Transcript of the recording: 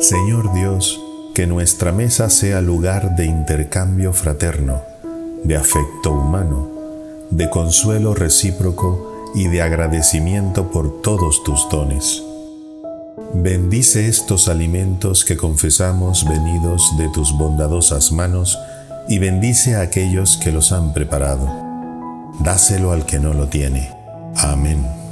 Señor Dios, que nuestra mesa sea lugar de intercambio fraterno, de afecto humano, de consuelo recíproco y de agradecimiento por todos tus dones. Bendice estos alimentos que confesamos venidos de tus bondadosas manos y bendice a aquellos que los han preparado. Dáselo al que no lo tiene. Amén.